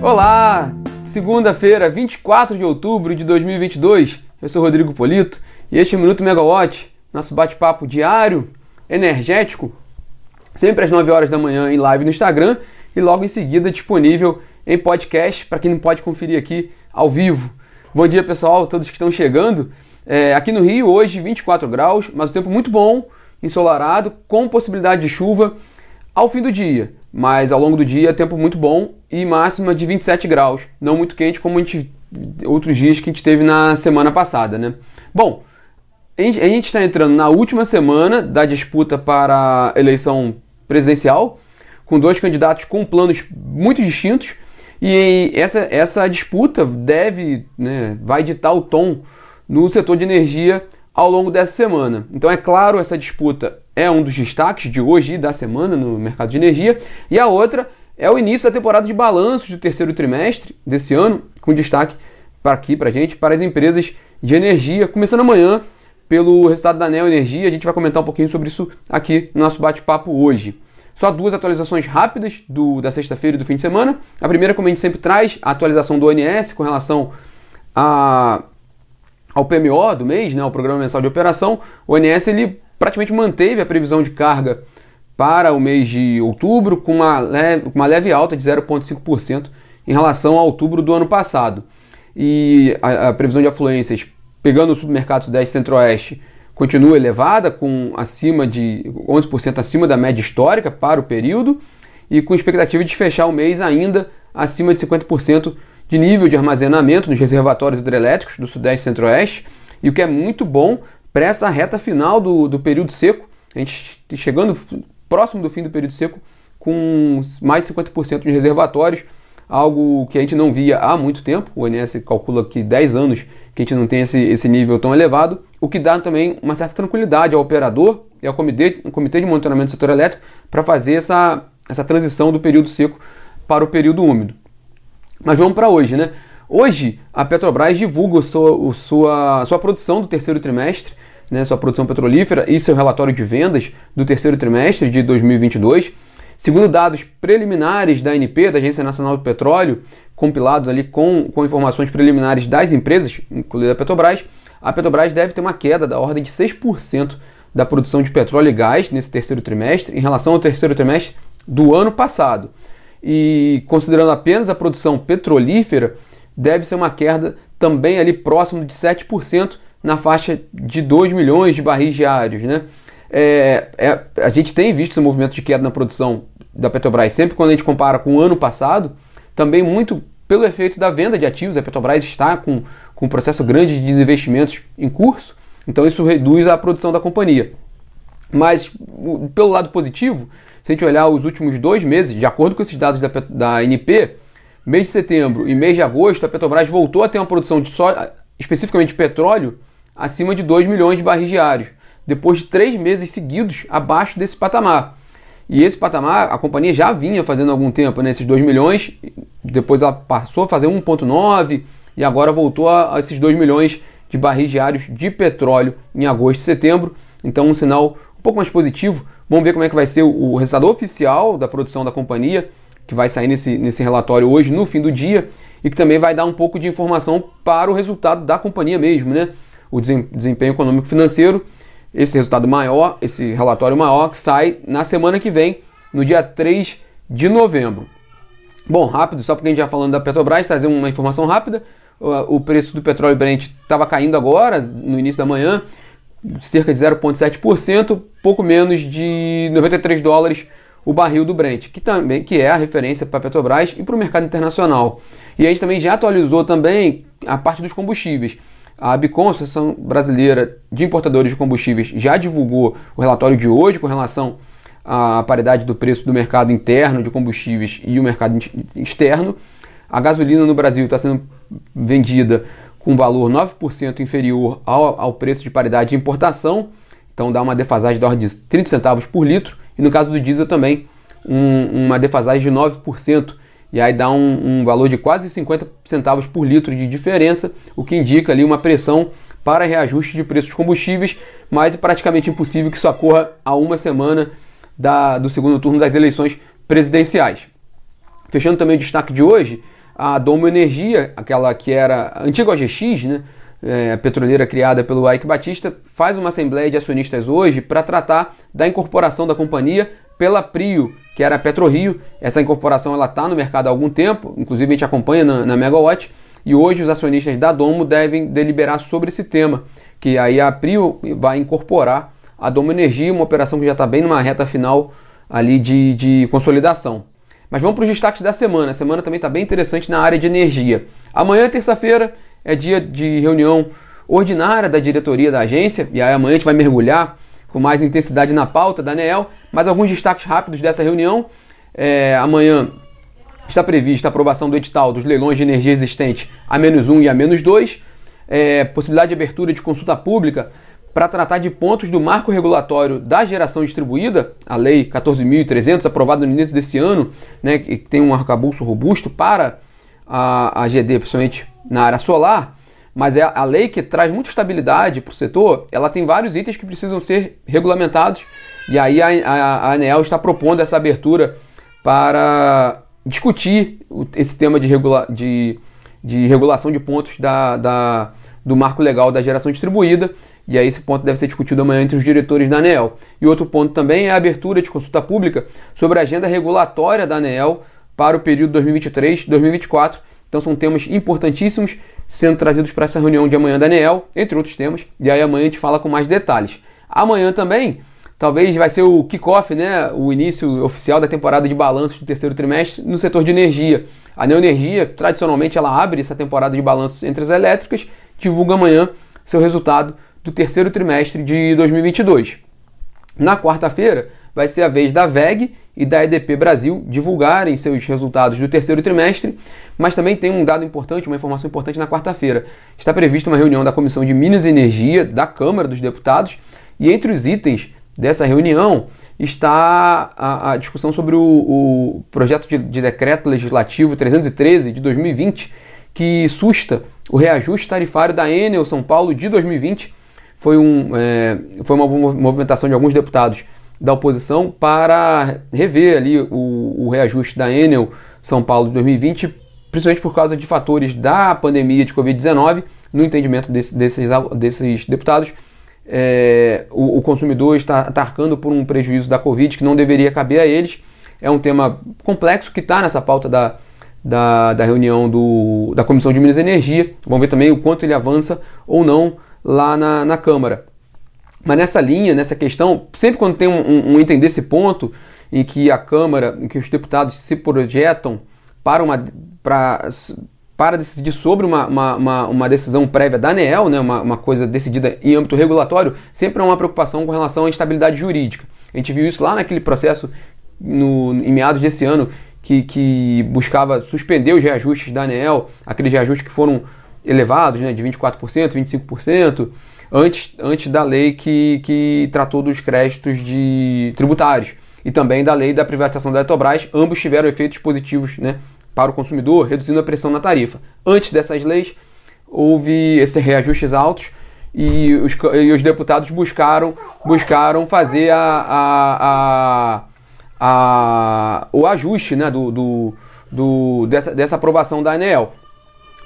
Olá! Segunda-feira, 24 de outubro de 2022. Eu sou Rodrigo Polito e este é o Minuto Megawatt, nosso bate-papo diário, energético, sempre às 9 horas da manhã em live no Instagram e logo em seguida disponível em podcast para quem não pode conferir aqui ao vivo. Bom dia, pessoal, todos que estão chegando. É, aqui no Rio, hoje 24 graus, mas o tempo muito bom, ensolarado, com possibilidade de chuva ao fim do dia. Mas ao longo do dia, tempo muito bom e máxima de 27 graus. Não muito quente como gente, outros dias que a gente teve na semana passada, né? Bom, a gente está entrando na última semana da disputa para a eleição presidencial, com dois candidatos com planos muito distintos. E essa, essa disputa deve, né, vai ditar o tom no setor de energia ao longo dessa semana. Então, é claro, essa disputa é um dos destaques de hoje e da semana no mercado de energia, e a outra é o início da temporada de balanços do terceiro trimestre desse ano, com destaque para aqui, para gente, para as empresas de energia, começando amanhã pelo resultado da Neo Energia. A gente vai comentar um pouquinho sobre isso aqui no nosso bate-papo hoje. Só duas atualizações rápidas do, da sexta-feira e do fim de semana. A primeira, como a gente sempre traz, a atualização do ONS com relação a ao PMO do mês, né, o Programa Mensal de Operação, o ONS ele praticamente manteve a previsão de carga para o mês de outubro com uma leve, uma leve alta de 0,5% em relação a outubro do ano passado. E a, a previsão de afluências, pegando os supermercados 10 Centro-Oeste, continua elevada, com acima de 11% acima da média histórica para o período, e com expectativa de fechar o mês ainda acima de 50% de nível de armazenamento nos reservatórios hidrelétricos do Sudeste e Centro-Oeste, e o que é muito bom para essa reta final do, do período seco, a gente chegando próximo do fim do período seco, com mais de 50% de reservatórios, algo que a gente não via há muito tempo. O ONS calcula que 10 anos que a gente não tem esse, esse nível tão elevado, o que dá também uma certa tranquilidade ao operador e ao comitê, ao comitê de monitoramento do setor elétrico para fazer essa, essa transição do período seco para o período úmido. Mas vamos para hoje, né? Hoje a Petrobras divulga sua, sua, sua produção do terceiro trimestre, né, sua produção petrolífera e seu relatório de vendas do terceiro trimestre de 2022. Segundo dados preliminares da ANP, da Agência Nacional do Petróleo, compilados ali com, com informações preliminares das empresas, incluindo a Petrobras, a Petrobras deve ter uma queda da ordem de 6% da produção de petróleo e gás nesse terceiro trimestre em relação ao terceiro trimestre do ano passado e considerando apenas a produção petrolífera, deve ser uma queda também ali próximo de 7% na faixa de 2 milhões de barris diários. Né? É, é, a gente tem visto esse movimento de queda na produção da Petrobras sempre quando a gente compara com o ano passado, também muito pelo efeito da venda de ativos. A Petrobras está com, com um processo grande de desinvestimentos em curso, então isso reduz a produção da companhia. Mas pelo lado positivo, se a gente olhar os últimos dois meses, de acordo com esses dados da, da ANP, mês de setembro e mês de agosto, a Petrobras voltou a ter uma produção de só, especificamente petróleo, acima de 2 milhões de barris diários, depois de três meses seguidos abaixo desse patamar. E esse patamar a companhia já vinha fazendo há algum tempo, né, esses 2 milhões, depois ela passou a fazer 1,9 e agora voltou a, a esses 2 milhões de barris diários de petróleo em agosto e setembro. Então, um sinal um pouco mais positivo Vamos ver como é que vai ser o, resultado oficial da produção da companhia, que vai sair nesse, nesse relatório hoje, no fim do dia, e que também vai dar um pouco de informação para o resultado da companhia mesmo, né? O desempenho econômico financeiro, esse resultado maior, esse relatório maior, que sai na semana que vem, no dia 3 de novembro. Bom, rápido, só porque a gente já falando da Petrobras, trazer uma informação rápida. O preço do petróleo Brent estava caindo agora, no início da manhã, cerca de 0,7%, pouco menos de 93 dólares o barril do Brent, que também que é a referência para a Petrobras e para o mercado internacional. E a gente também já atualizou também a parte dos combustíveis. A Abicom, Associação Brasileira de Importadores de Combustíveis, já divulgou o relatório de hoje com relação à paridade do preço do mercado interno de combustíveis e o mercado externo. A gasolina no Brasil está sendo vendida com valor 9% inferior ao, ao preço de paridade de importação, então dá uma defasagem da ordem de 30 centavos por litro, e no caso do diesel também um, uma defasagem de 9%, e aí dá um, um, valor de quase 50 centavos por litro de diferença, o que indica ali uma pressão para reajuste de preços combustíveis, mas é praticamente impossível que isso ocorra a uma semana da, do segundo turno das eleições presidenciais. Fechando também o destaque de hoje, a Domo Energia, aquela que era a antiga OGX, né? É, petroleira criada pelo Ike Batista, faz uma assembleia de acionistas hoje para tratar da incorporação da companhia pela Prio, que era a PetroRio. Essa incorporação ela está no mercado há algum tempo, inclusive a gente acompanha na, na Megawatt, e hoje os acionistas da Domo devem deliberar sobre esse tema, que aí a Prio vai incorporar a Domo Energia, uma operação que já está bem numa reta final ali de, de consolidação. Mas vamos para os destaques da semana. A semana também está bem interessante na área de energia. Amanhã, terça-feira, é dia de reunião ordinária da diretoria da agência, e aí amanhã a gente vai mergulhar com mais intensidade na pauta da ANEEL, mas alguns destaques rápidos dessa reunião. É, amanhã está prevista a aprovação do edital dos leilões de energia existente a menos 1 e a menos 2, é, possibilidade de abertura de consulta pública para tratar de pontos do marco regulatório da geração distribuída, a Lei 14.300, aprovada no início desse ano, né, que tem um arcabouço robusto para a, a GD, principalmente na área solar, mas é a lei que traz muita estabilidade para o setor, ela tem vários itens que precisam ser regulamentados, e aí a, a, a ANEL está propondo essa abertura para discutir esse tema de, regula, de, de regulação de pontos da, da, do marco legal da geração distribuída, e aí esse ponto deve ser discutido amanhã entre os diretores da ANEEL. E outro ponto também é a abertura de consulta pública sobre a agenda regulatória da ANEEL para o período 2023-2024. Então são temas importantíssimos sendo trazidos para essa reunião de amanhã da ANEEL, entre outros temas. E aí amanhã a gente fala com mais detalhes. Amanhã também, talvez vai ser o kickoff, né, o início oficial da temporada de balanços do terceiro trimestre no setor de energia. A Neoenergia, tradicionalmente, ela abre essa temporada de balanços entre as elétricas, divulga amanhã seu resultado do terceiro trimestre de 2022. Na quarta-feira, vai ser a vez da VEG e da EDP Brasil divulgarem seus resultados do terceiro trimestre, mas também tem um dado importante, uma informação importante na quarta-feira. Está prevista uma reunião da Comissão de Minas e Energia da Câmara dos Deputados, e entre os itens dessa reunião está a, a discussão sobre o, o projeto de, de decreto legislativo 313 de 2020, que susta o reajuste tarifário da Enel São Paulo de 2020 foi, um, é, foi uma movimentação de alguns deputados da oposição para rever ali o, o reajuste da Enel São Paulo de 2020, principalmente por causa de fatores da pandemia de Covid-19. No entendimento desse, desses, desses deputados, é, o, o, consumidor está, arcando por um prejuízo da Covid que não deveria caber a eles. É um tema complexo que está nessa pauta da, da, da reunião do, da Comissão de Minas e Energia. Vamos ver também o quanto ele avança ou não lá na, na Câmara. Mas nessa linha, nessa questão, sempre quando tem um, um, item desse ponto, em que a Câmara, em que os deputados se projetam para uma para, para decidir sobre uma, uma, uma, uma decisão prévia da ANEEL, né, uma, uma coisa decidida em âmbito regulatório, sempre há uma preocupação com relação à estabilidade jurídica. A gente viu isso lá naquele processo no, em meados desse ano, que, que buscava suspender os reajustes da ANEEL, aqueles reajustes que foram elevados, né, de 24%, 25%, antes, antes da lei que, que tratou dos créditos de tributários e também da lei da privatização da Eletrobras, ambos tiveram efeitos positivos né, para o consumidor, reduzindo a pressão na tarifa. Antes dessas leis, houve esses reajustes altos e os, e os deputados buscaram, buscaram fazer a, a, a, a o ajuste né, do, do, do, dessa, dessa aprovação da ANEEL.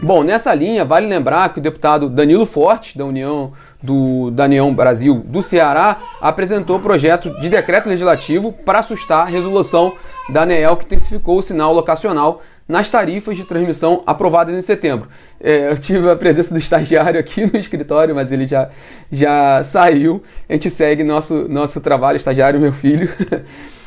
Bom, nessa linha, vale lembrar que o deputado Danilo Forte, da União do da União Brasil do Ceará, apresentou projeto de decreto legislativo para assustar a resolução da ANEEL que intensificou o sinal locacional nas tarifas de transmissão aprovadas em setembro. É, eu tive a presença do estagiário aqui no escritório, mas ele já, já saiu. A gente segue nosso, nosso trabalho, estagiário, meu filho.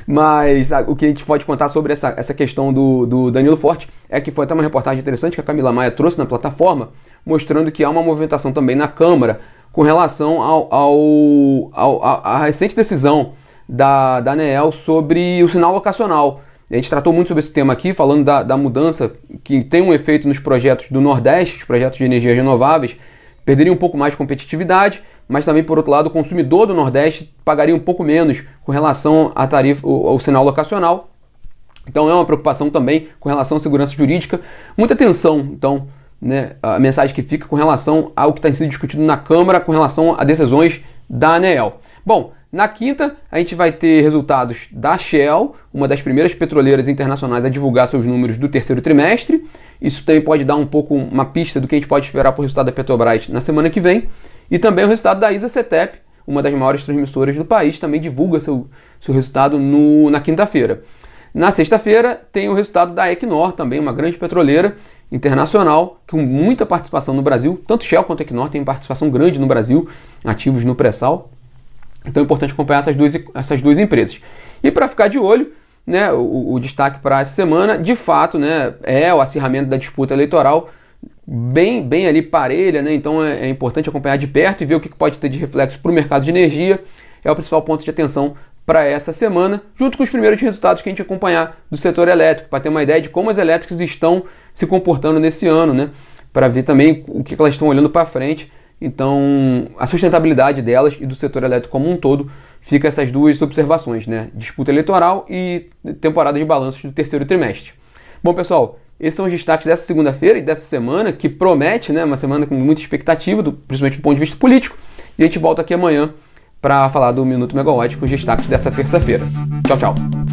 Mas a, o que a gente pode contar sobre essa, essa questão do, do Danilo Forte é que foi até uma reportagem interessante que a Camila Maia trouxe na plataforma, mostrando que há uma movimentação também na Câmara com relação ao, ao, ao a, a, recente decisão da, da ANEEL sobre o sinal locacional. A gente tratou muito sobre esse tema aqui, falando da, da mudança que tem um efeito nos projetos do Nordeste, os projetos de energias renováveis, perderia um pouco mais de competitividade, mas também, por outro lado, o consumidor do Nordeste pagaria um pouco menos com relação à tarifa, ao sinal locacional. Então é uma preocupação também com relação à segurança jurídica. Muita atenção, então, né, a mensagem que fica com relação ao que está sendo discutido na Câmara com relação a decisões da ANEEL. Bom, Na quinta, a gente vai ter resultados da Shell, uma das primeiras petroleiras internacionais a divulgar seus números do terceiro trimestre. Isso também pode dar um pouco uma pista do que a gente pode esperar para o resultado da Petrobras na semana que vem. E também o resultado da ISA CETEP, uma das maiores transmissoras do país, também divulga seu, seu resultado no, na quinta-feira. Na sexta-feira tem o resultado da Equinor, também uma grande petroleira internacional, com muita participação no Brasil. Tanto Shell quanto Equinor têm participação grande no Brasil, ativos no pré-sal. Então é importante acompanhar essas duas, essas duas empresas. E para ficar de olho, né, o, o destaque para essa semana, de fato, né, é o acirramento da disputa eleitoral bem, bem ali parelha, né? Então é, é importante acompanhar de perto e ver o que pode ter de reflexo para o mercado de energia. É o principal ponto de atenção para essa semana, junto com os primeiros resultados que a gente acompanhar do setor elétrico, para ter uma ideia de como as elétricas estão se comportando nesse ano, né? Para ver também o que elas estão olhando para frente então, a sustentabilidade delas e do setor elétrico como um todo fica essas duas observações, né? Disputa eleitoral e temporada de balanços do terceiro trimestre. Bom, pessoal, esses são os destaques dessa segunda-feira e dessa semana, que promete, né? Uma semana com muita expectativa, do, principalmente do ponto de vista político. E a gente volta aqui amanhã para falar do Minuto Megawatt com os destaques dessa terça-feira. Tchau, tchau.